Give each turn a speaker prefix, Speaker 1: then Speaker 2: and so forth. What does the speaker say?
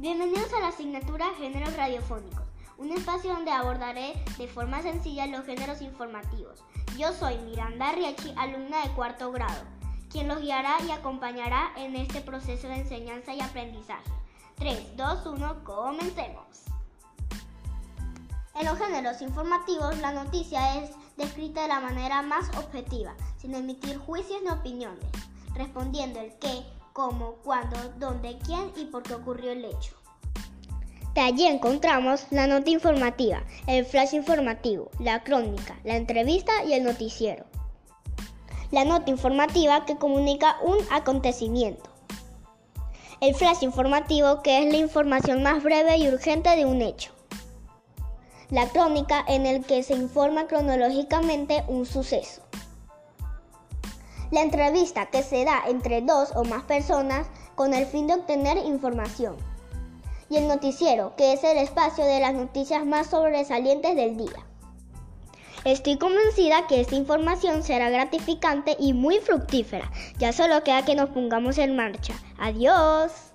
Speaker 1: Bienvenidos a la asignatura Géneros Radiofónicos, un espacio donde abordaré de forma sencilla los géneros informativos. Yo soy Miranda Riechi, alumna de cuarto grado, quien los guiará y acompañará en este proceso de enseñanza y aprendizaje. 3, 2, 1, comencemos. En los géneros informativos, la noticia es descrita de la manera más objetiva, sin emitir juicios ni opiniones, respondiendo el qué, cómo, cuándo, dónde, quién y por qué ocurrió el hecho. De allí encontramos la nota informativa, el flash informativo, la crónica, la entrevista y el noticiero. La nota informativa que comunica un acontecimiento. El flash informativo que es la información más breve y urgente de un hecho. La crónica en el que se informa cronológicamente un suceso. La entrevista que se da entre dos o más personas con el fin de obtener información. Y el noticiero, que es el espacio de las noticias más sobresalientes del día. Estoy convencida que esta información será gratificante y muy fructífera. Ya solo queda que nos pongamos en marcha. Adiós.